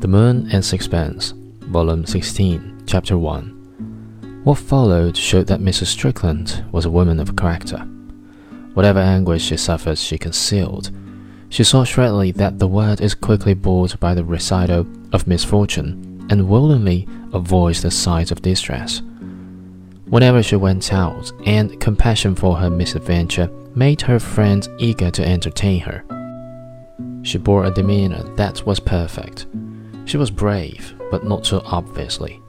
The Moon and Sixpence, Volume 16, Chapter 1. What followed showed that Mrs. Strickland was a woman of character. Whatever anguish she suffered, she concealed. She saw shrewdly that the word is quickly bored by the recital of misfortune, and willingly avoids the sight of distress. Whenever she went out, and compassion for her misadventure made her friends eager to entertain her, she bore a demeanor that was perfect. She was brave, but not so obviously,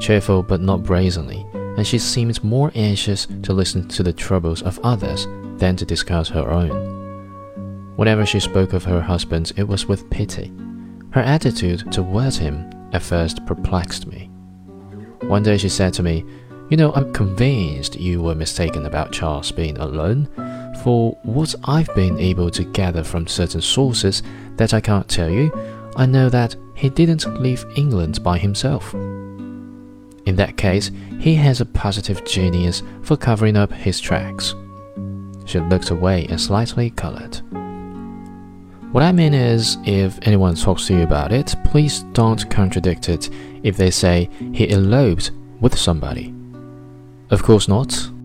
cheerful, but not brazenly, and she seemed more anxious to listen to the troubles of others than to discuss her own. Whenever she spoke of her husband, it was with pity. Her attitude towards him at first perplexed me. One day she said to me, You know, I'm convinced you were mistaken about Charles being alone, for what I've been able to gather from certain sources that I can't tell you, I know that he didn't leave England by himself. In that case, he has a positive genius for covering up his tracks. She looked away and slightly colored. What I mean is, if anyone talks to you about it, please don't contradict it if they say he eloped with somebody. Of course not.